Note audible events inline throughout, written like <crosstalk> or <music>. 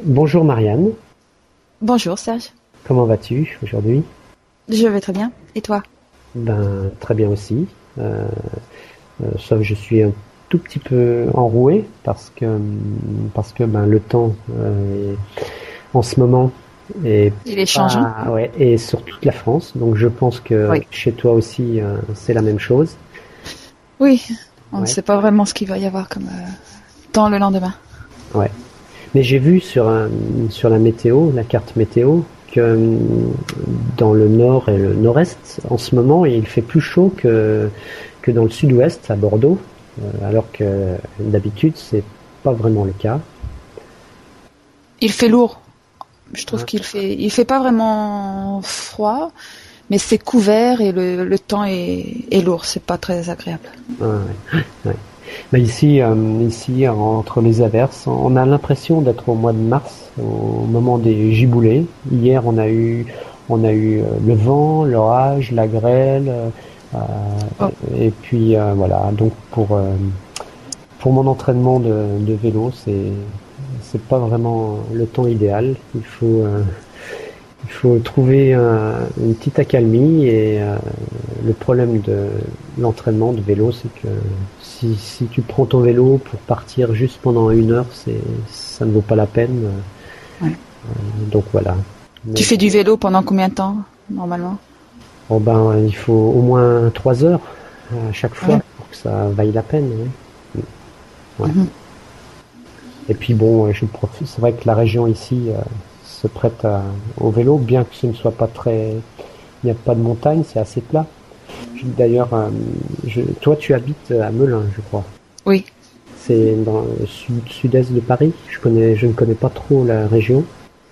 Bonjour Marianne. Bonjour Serge. Comment vas-tu aujourd'hui? Je vais très bien. Et toi? Ben très bien aussi. Euh, euh, sauf que je suis un tout petit peu enroué parce que parce que ben le temps euh, en ce moment est il est changeant. ouais, et sur toute la France. Donc je pense que chez toi aussi c'est la même chose. Oui, on ne sait pas vraiment ce qu'il va y avoir comme temps le lendemain. Ouais. Mais j'ai vu sur un, sur la météo, la carte météo, que dans le nord et le nord-est, en ce moment, il fait plus chaud que, que dans le sud-ouest, à Bordeaux, euh, alors que d'habitude, c'est pas vraiment le cas. Il fait lourd. Je trouve qu'il fait, il fait pas vraiment froid, mais c'est couvert et le, le temps est, est lourd. C'est pas très agréable. Ah, ouais. Ouais. Mais ici, euh, ici, entre les averses, on a l'impression d'être au mois de mars, au moment des giboulées. Hier, on a eu, on a eu euh, le vent, l'orage, la grêle, euh, oh. et puis voilà. Donc pour pour mon entraînement de, de vélo, c'est c'est pas vraiment le temps idéal. Il faut il faut trouver un, une petite accalmie et le problème de l'entraînement de vélo, c'est que si, si, tu prends ton vélo pour partir juste pendant une heure, c'est ça ne vaut pas la peine. Ouais. Euh, donc voilà. Tu fais du vélo pendant combien de temps normalement? Oh ben, il faut au moins trois heures à chaque fois ouais. pour que ça vaille la peine. Ouais. Mm -hmm. Et puis bon, je profite. C'est vrai que la région ici euh, se prête à, au vélo, bien que ce ne soit pas très, il n'y a pas de montagne, c'est assez plat. D'ailleurs, euh, toi, tu habites à Melun, je crois. Oui. C'est dans le sud-est de Paris. Je connais, je ne connais pas trop la région.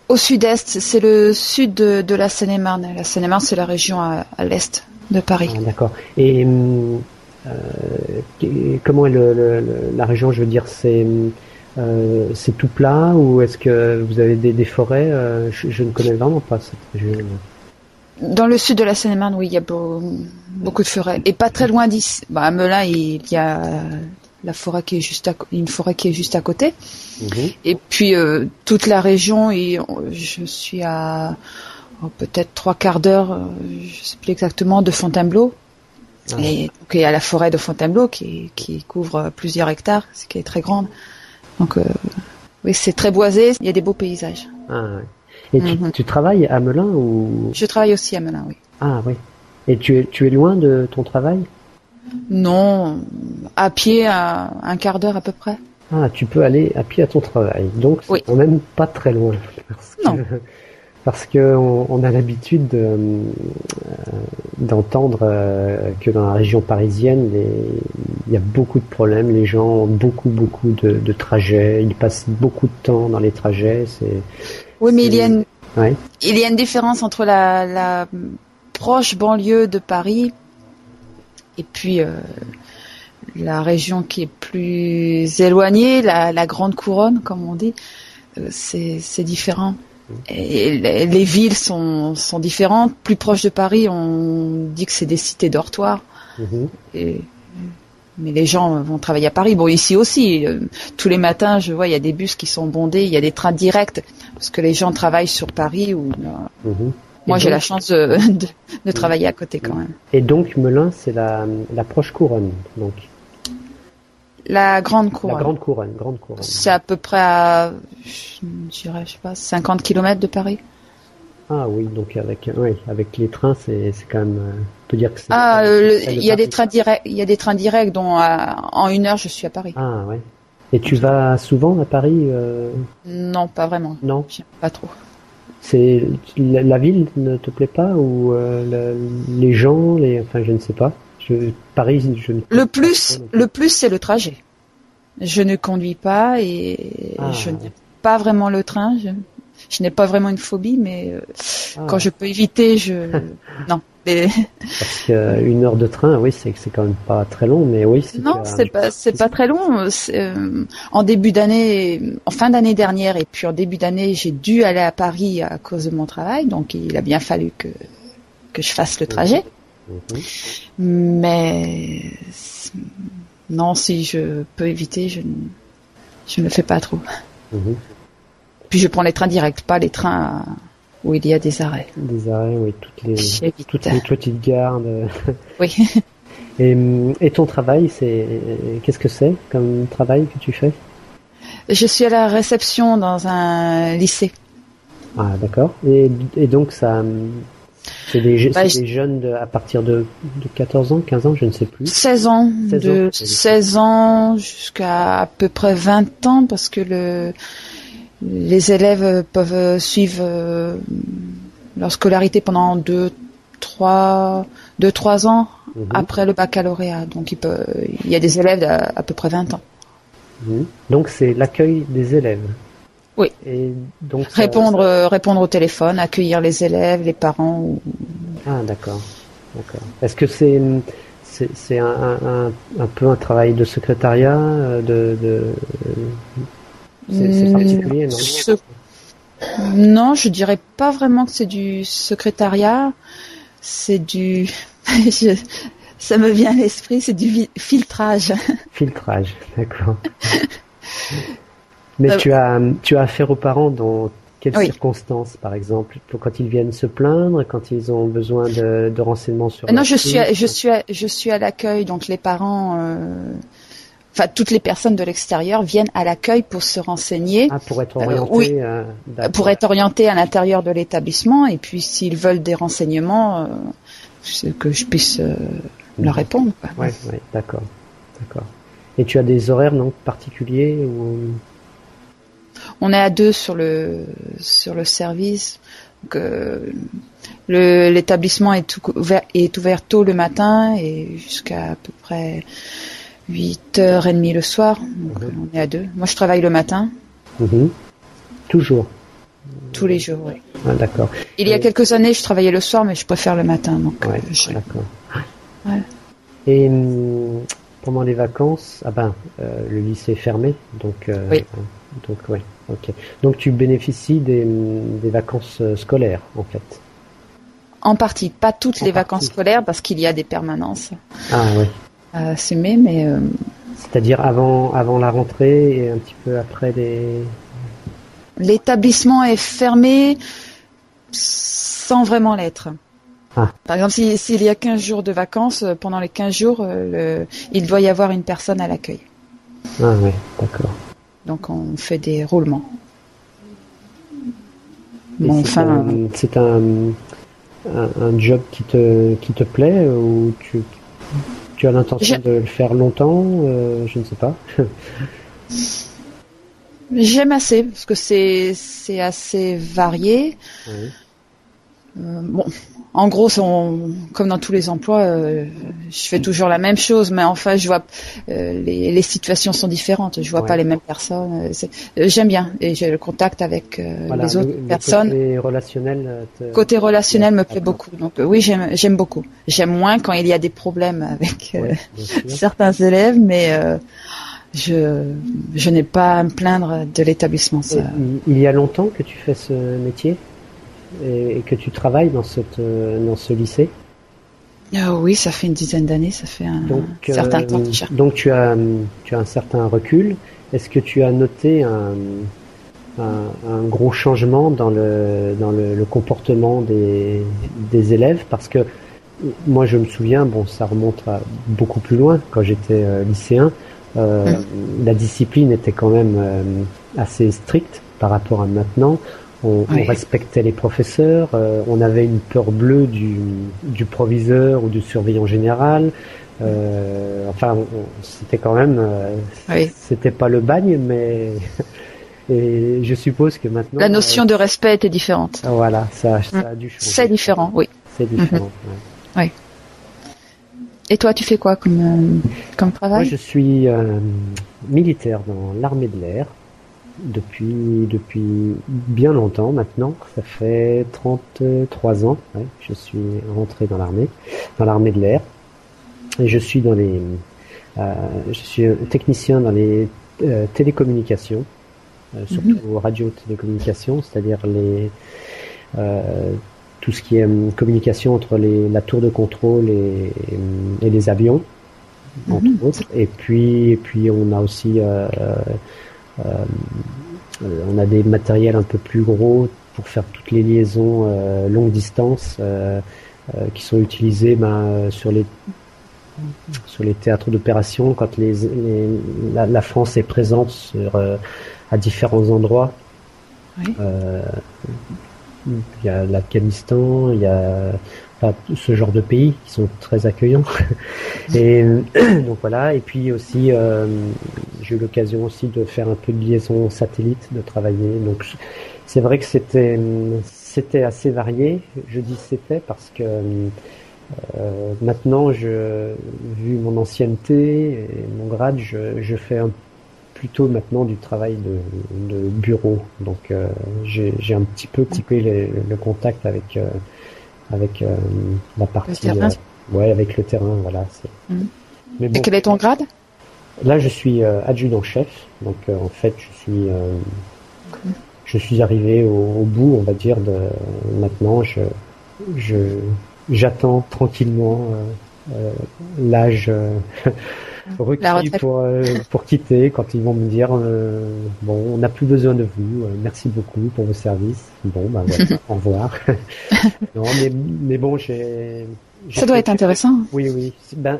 Au sud-est, c'est le sud de, de la Seine-et-Marne. La Seine-et-Marne, c'est la région à, à l'est de Paris. Ah, D'accord. Et euh, comment est le, le, la région Je veux dire, c'est euh, c'est tout plat ou est-ce que vous avez des, des forêts euh, je, je, ne connais vraiment pas cette région. Dans le sud de la Seine-et-Marne, oui, il y a beau, beaucoup de forêts. Et pas très loin d'ici. Bah, à Melun, il y a la forêt qui est juste à, une forêt qui est juste à côté. Mmh. Et puis euh, toute la région, et je suis à oh, peut-être trois quarts d'heure, je sais plus exactement, de Fontainebleau. Ah. Et donc il y a la forêt de Fontainebleau qui, qui couvre plusieurs hectares, ce qui est très grande. Donc euh, oui, c'est très boisé. Il y a des beaux paysages. Ah. Et tu, mmh. tu, travailles à Melun ou? Je travaille aussi à Melun, oui. Ah oui. Et tu es, tu es loin de ton travail? Non, à pied, à un quart d'heure à peu près. Ah, tu peux aller à pied à ton travail. Donc c'est oui. quand même pas très loin. Parce non. Que, <laughs> parce que on, a l'habitude d'entendre de, euh, que dans la région parisienne, les, il y a beaucoup de problèmes. Les gens ont beaucoup, beaucoup de, de trajets. Ils passent beaucoup de temps dans les trajets. C'est oui, mais il y a une, ouais. il y a une différence entre la, la proche banlieue de Paris et puis euh, la région qui est plus éloignée, la, la grande couronne, comme on dit. Euh, c'est différent. Et les, les, villes sont, sont différentes. Plus proche de Paris, on dit que c'est des cités dortoirs. Et mais les gens vont travailler à Paris. Bon, ici aussi, euh, tous les matins, je vois, il y a des bus qui sont bondés, il y a des trains directs, parce que les gens travaillent sur Paris. Ou, euh, -hmm. Moi, j'ai la chance de, <laughs> de, de, travailler à côté quand même. Et donc, Melun, c'est la, la proche couronne, donc La grande couronne. La grande couronne, grande couronne. C'est à peu près à, je dirais, je sais pas, 50 km de Paris. Ah oui, donc avec, oui, avec les trains, c'est quand même, euh, on peut dire que c'est. Ah, euh, il y a des trains directs, il y a des trains directs dont en une heure je suis à Paris. Ah ouais. Et tu vas souvent à Paris euh... Non, pas vraiment. Non. Pas trop. C'est la, la, ville ne te plaît pas ou euh, la, les gens, les, enfin je ne sais pas. Je, Paris, je ne. Le plus, le plus c'est le trajet. Je ne conduis pas et ah. je n'aime pas vraiment le train. Je, je n'ai pas vraiment une phobie, mais euh, ah. quand je peux éviter, je <laughs> non. Mais... Parce qu'une heure de train, oui, c'est c'est quand même pas très long, mais oui. Non, c'est pas c'est pas très long. Euh, en début d'année, en fin d'année dernière, et puis en début d'année, j'ai dû aller à Paris à cause de mon travail, donc il a bien fallu que que je fasse le trajet. Mmh. Mais non, si je peux éviter, je ne je ne le fais pas trop. Mmh. Puis je prends les trains directs, pas les trains où il y a des arrêts. Des arrêts, oui, toutes les, toutes les petites gares. <laughs> Oui. <laughs> Et, et, ton travail, c'est qu'est-ce que c'est comme travail que tu fais? Je suis à la réception dans un lycée. Ah d'accord. Et, et, donc ça, c'est des, bah, des, jeunes de, à partir de, de, 14 ans, 15 ans, je ne sais plus. 16 ans, 16 de ans, 16 ans jusqu'à à peu près 20 ans, parce que le les élèves peuvent suivre euh, leur scolarité pendant 2 3 deux, trois ans mhm. après le baccalauréat. Donc il peut il y a des élèves d'à à peu près 20 ans. Mhm. Donc c'est l'accueil des élèves. Oui. Et donc répondre euh, répondre au téléphone, accueillir les élèves, les parents ou... Ah d'accord. D'accord. Est-ce que c'est c'est un, un, un, peu un travail de secrétariat euh, de, de c'est particulier, non Non, je dirais pas vraiment que c'est du secrétariat. C'est du. <laughs> Ça me vient à l'esprit, c'est du filtrage. Filtrage, d'accord. <laughs> Mais euh, tu as tu as affaire aux parents dans quelles circonstances, par exemple Quand ils viennent se plaindre, quand ils ont besoin de, de renseignements sur. Non, je suis, je suis, je suis à l'accueil, donc les parents. Euh, enfin toutes les personnes de l'extérieur viennent à l'accueil pour se renseigner. Ah, pour être orientés. oui, euh, pour être orientés à l'intérieur de l'établissement et puis s'ils veulent des renseignements, euh, que je puisse euh, leur répondre. Oui, ouais, d'accord, d'accord. Et tu as des horaires non particuliers ou... On est à deux sur le sur le service. l'établissement est, est ouvert tôt le matin et jusqu'à à peu près 8h30 le soir. Donc mhm. on est à deux. Moi, je travaille le matin. Mhm. Toujours Tous les jours, oui. Ah, d'accord. Il y a quelques années, je travaillais le soir, mais je préfère le matin. Donc, ouais, euh, d'accord. Et hum, pendant les vacances, ah ben, euh, le lycée est fermé, donc, euh, oui. Donc, ouais, ok. Donc, tu bénéficies des, des vacances scolaires, en fait. En partie, pas toutes les vacances scolaires, parce qu'il y a des permanences. Ah oui à s'aimer, mais. Euh, C'est-à-dire avant, avant la rentrée et un petit peu après les. L'établissement est fermé sans vraiment l'être. Ah. Par exemple, s'il y a 15 jours de vacances, euh, pendant les 15 jours, euh, le, il doit y avoir une personne à l'accueil. Ah oui, d'accord. Donc on fait des roulements. Bon, enfin, c'est un, un, un, job qui te, qui te plaît ou tu, tu as l'intention de le faire longtemps euh, Je ne sais pas. J'aime assez parce que c'est c'est assez varié. Euh, bon, en gros, comme dans tous les emplois, euh, je fais toujours la même chose, mais enfin, je vois euh, les, les, situations sont différentes. Je vois pas les mêmes personnes. J'aime bien et j'ai le contact avec les autres personnes. Côté relationnel. Côté relationnel me plaît beaucoup. Donc oui, j'aime j'aime beaucoup. J'aime moins quand il y a des problèmes avec <laughs> certains élèves, mais je, je n'ai pas à me plaindre de l'établissement. Il y a longtemps que tu fais ce métier? Et, que tu travailles dans, cette, euh, dans ce lycée ah Oui, ça fait une dizaine d'années, ça fait un certain temps déjà. Donc tu as, tu as un certain recul. Est-ce que tu as noté un, un, gros changement dans le, dans le, comportement des, des élèves? Parce que moi je me souviens, bon ça remonte à beaucoup plus loin, quand j'étais euh, lycéen, euh, mm. la discipline était quand même assez stricte par rapport à maintenant. On, respectait les professeurs, euh, on avait une peur bleue du, du proviseur ou du surveillant général. Euh, enfin, c'était quand même, euh, c'était pas le bagne, mais <laughs> et je suppose que maintenant la notion de respect était différente. Ah, voilà, ça, ça a dû changer. C'est différent, oui. C'est différent. Mhm. Oui. Et toi, tu fais quoi comme comme travail? Moi, je suis militaire dans l'armée de l'air depuis, depuis bien longtemps maintenant. Ça fait 33 ans. Ouais, je suis rentré dans l'armée, dans l'armée de l'air. Et je suis dans les, euh, je suis technicien dans les euh, télécommunications, euh, surtout mhm. radio-télécommunications, c'est-à-dire les, euh, tout ce qui est hum, communication entre les, la tour de contrôle et, et les avions, entre mhm. autres. Et puis, et puis on a aussi euh, on a des matériels un peu plus gros pour faire toutes les liaisons longue distance qui sont utilisés ben, sur les sur les théâtres d'opération quand les, la, France est présente sur, à différents endroits. il y a l'Afghanistan, il y a ce genre de pays qui sont très accueillants. <laughs> et <clears throat> donc voilà. Et puis aussi, euh, j'ai eu l'occasion aussi de faire un peu de liaison satellite, de travailler. Donc c'est vrai que c'était c'était assez varié. Je dis c'était parce que euh, maintenant, je, vu mon ancienneté et mon grade, je, je fais un, plutôt maintenant du travail de, de bureau. Donc euh, j'ai un petit peu coupé le contact avec avec euh, la partie. Le terrain. Euh, ouais, avec le terrain, voilà. Mmh. Mais bon, Et quel est ton grade? Là, je suis euh, adjudant-chef, donc en fait, je suis, je suis arrivé au, bout, on va dire, de maintenant. Je, je, j'attends tranquillement l'âge <laughs> requis pour, pour quitter quand ils vont me dire bon on n'a plus besoin de vous merci beaucoup pour vos services bon bah voilà <laughs> au revoir <laughs> non, mais, mais bon, j'ai. Ça doit être intéressant. Oui, oui. Ben,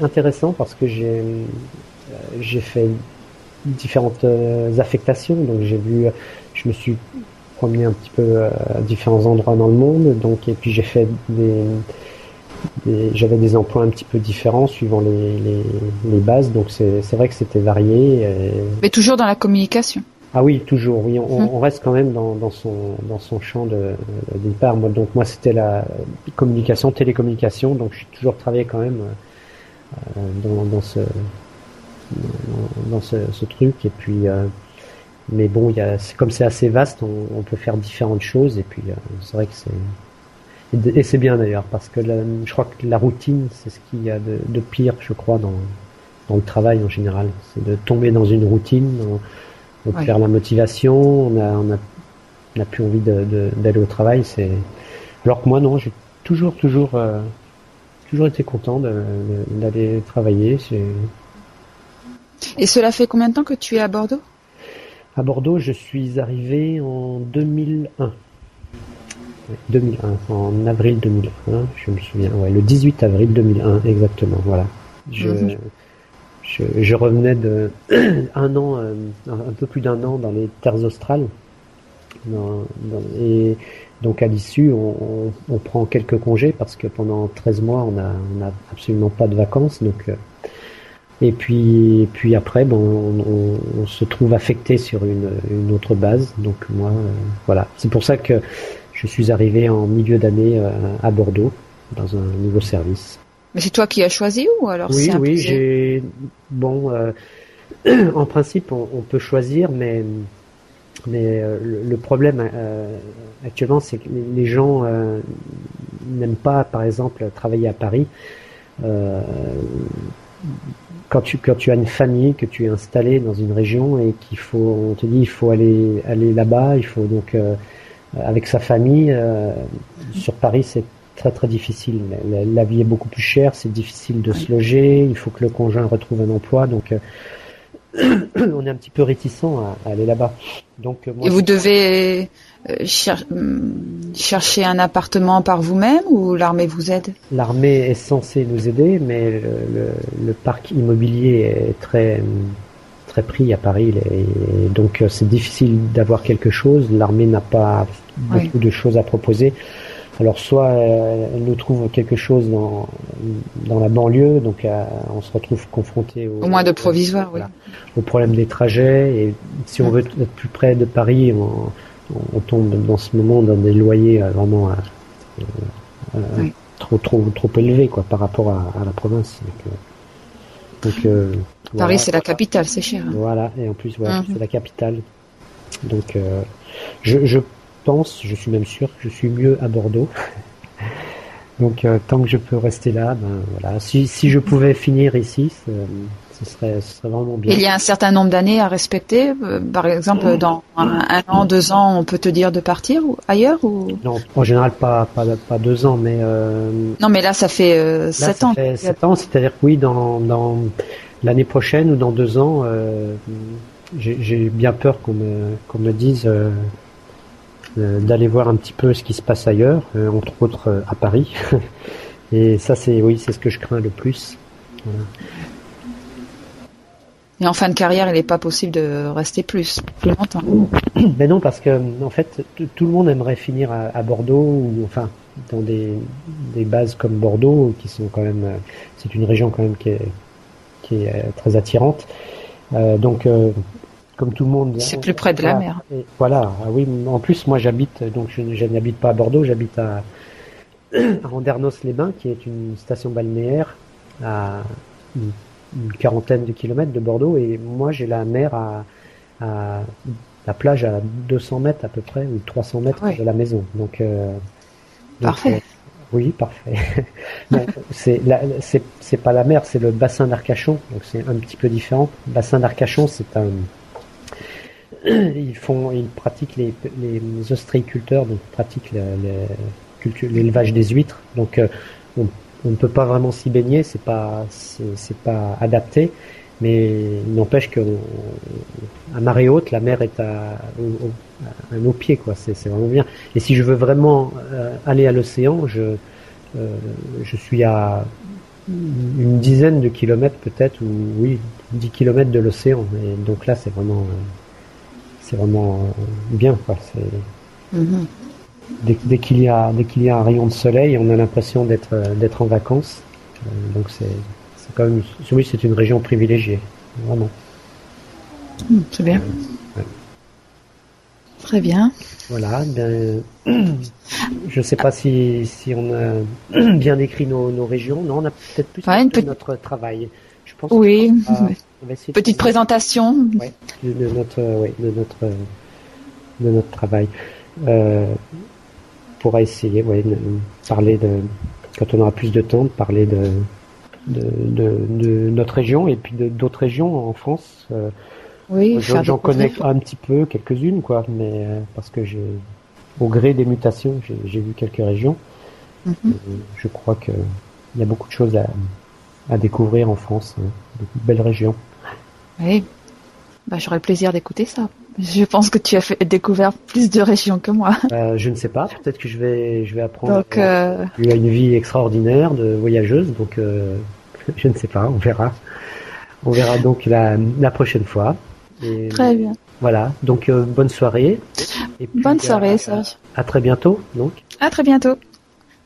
intéressant parce que j'ai euh, j'ai fait différentes euh, affectations. Donc j'ai vu, je me suis promené un petit peu euh, à différents endroits dans le monde. Donc et puis j'ai fait des, j'avais des emplois un petit peu différents suivant les, les, les bases. Donc c'est vrai que c'était varié. Mais toujours dans la communication. Ah oui, toujours. Oui, on, on reste quand même dans, dans, son dans son champ de, départ. Moi, donc moi, c'était la communication, télécommunication. Donc j'ai toujours travaillé quand même euh, dans, dans ce dans, ce, ce, truc. Et puis, euh, mais bon, il y a, comme c'est assez vaste, on, on, peut faire différentes choses. Et puis, euh, c'est vrai que c'est et c'est bien d'ailleurs parce que je crois que la routine, c'est ce qu'il y a de, de, pire, je crois, dans dans le travail en général. C'est de tomber dans une routine on perd la motivation, on a, on a, on a plus envie d'aller au travail. C'est alors que moi non, j'ai toujours toujours euh, toujours été content d'aller travailler. Et cela fait combien de temps que tu es à Bordeaux? À Bordeaux, je suis arrivé en 2001. 2001, en avril 2001, je me souviens. Ouais, le 18 avril 2001, exactement. Voilà. Je, mhm je, revenais de <clears throat> un an, euh, un peu plus d'un an dans les terres australes. et donc à l'issue, on, prend quelques congés parce que pendant 13 mois, on n'a on a absolument pas de vacances. Donc, euh, et puis, puis après, bon, on, se trouve affecté sur une, une autre base. Donc moi, euh, voilà. C'est pour ça que je suis arrivé en milieu d'année à Bordeaux dans un nouveau service. Mais c'est toi qui as choisi ou alors Oui, oui, j'ai. Bon, euh, <clears throat> en principe, on, peut choisir, mais mais euh, le, problème euh, actuellement, c'est que les gens n'aiment pas, par exemple, travailler à Paris. quand tu quand tu as une famille, que tu es installé dans une région et qu'il faut, on te dit, il faut aller aller là-bas, il faut donc avec sa famille. sur Paris, c'est très très difficile. La, vie est beaucoup plus chère, c'est difficile de se loger, il faut que le conjoint retrouve un emploi, donc euh, <coughs> on est un petit peu réticent à, aller là-bas. Donc euh, et vous devez euh, hum, chercher un appartement par vous-même ou l'armée vous aide? L'armée est censée nous aider, mais le, parc immobilier est très très pris à Paris et, donc c'est difficile d'avoir quelque chose. L'armée n'a pas beaucoup de choses à proposer. Alors soit euh, elle nous trouve quelque chose dans, dans la banlieue, donc euh, on se retrouve confronté au, au moins de provisoire, oui. au problème des trajets. Et si on veut être plus près de Paris, on, on tombe dans ce moment dans des loyers euh, vraiment trop trop trop élevés quoi par rapport à, à la province. Donc, Paris c'est la capitale, c'est cher. Hein. Voilà et en plus voilà, mhm. c'est la capitale. Donc je, je pense, je suis même sûr que je suis mieux à Bordeaux. <laughs> Donc euh, tant que je peux rester là, ben voilà. Si, si je pouvais finir ici, ce serait, ce serait vraiment bien. Il y a un certain nombre d'années à respecter. Euh, par exemple, dans un, an, deux ans, on peut te dire de partir ou ailleurs ou? Non, en général pas pas, pas deux ans, mais euh, non, mais là ça fait sept ans. Ça fait sept ans, c'est-à-dire que oui, dans dans l'année prochaine ou dans deux ans, j'ai bien peur qu'on me, qu'on me dise euh, euh, d'aller voir un petit peu ce qui se passe ailleurs, euh, entre autres à Paris. <laughs> Et ça, c'est oui, c'est ce que je crains le plus. Voilà. Et en fin de carrière, il n'est pas possible de rester plus, plus longtemps. <coughs> Mais non, parce que en fait, tout le monde aimerait finir à, à, Bordeaux ou enfin dans des, des bases comme Bordeaux, qui sont quand même, c'est une région quand même qui est, qui est très attirante. Euh, donc, euh, comme tout le monde. C'est plus près de la mer. Et voilà. Ah oui. En plus, moi, j'habite donc je, je n'habite pas à Bordeaux, j'habite à, <coughs> à Andernos-les-Bains, qui est une station balnéaire à une, une, quarantaine de kilomètres de Bordeaux, et moi, j'ai la mer à, à, la plage à 200 mètres à peu près ou 300 mètres Ouais. de la maison. Donc, euh, Parfait. euh, oui, parfait. <laughs> Bon, c'est pas la mer, c'est le bassin d'Arcachon, donc c'est un petit peu différent. Le bassin d'Arcachon, c'est un <clears throat> ils font, ils pratiquent les, les ostréiculteurs, donc ils pratiquent l'élevage des huîtres. Donc euh, on, on ne peut pas vraiment s'y baigner, c'est pas c'est pas adapté, mais il n'empêche que on- à marée haute, la mer est à, nos pieds, quoi. C'est vraiment bien. Et si je veux vraiment euh, aller à l'océan, je euh, je suis à une dizaine de kilomètres peut-être, ou oui, 10 kilomètres de l'océan. Et donc là, c'est vraiment, euh, c'est vraiment bien. Mhm. Dès, dès qu'il y a, dès qu'il y a un rayon de soleil, on a l'impression d'être, euh, d'être en vacances. Euh, donc c'est, c'est quand même, oui, c'est une région privilégiée, vraiment. Mm, C'est bien. Ouais. Très bien. Voilà. Ben, <clears throat> je sais pas si, si on a <clears throat> bien décrit nos, nos régions. Non, on a peut-être plus Ouais, notre travail. Je pense Oui. qu'on va- <laughs> on va essayer de Petite présentation. Ouais, de, notre, euh, de notre, de notre travail. Euh, pourra essayer, ouais, de parler de, quand on aura plus de temps, de parler de, de, de, de notre région et puis d'autres régions en France. Euh, Oui. j'en connais un petit peu, quelques-unes, quoi, mais euh, parce que j'ai, au gré des mutations, j'ai vu quelques régions. Mhm. Je crois que il y a beaucoup de choses à, à découvrir en France, hein, de belles régions. Oui. Bah, j'aurais le plaisir d'écouter ça. Je pense que tu as fait découvert plus de régions que moi. Euh, je ne sais pas. Peut-être que je vais, je vais apprendre. Donc, euh, Tu as une vie extraordinaire de voyageuse, donc euh, <laughs> je ne sais pas. On verra. On verra donc la, la prochaine fois. Et très bien. Voilà. Donc euh, bonne soirée. Et puis, Bonne à- soirée, Serge. À très bientôt. Donc. À très bientôt.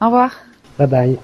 Au revoir. Bye bye.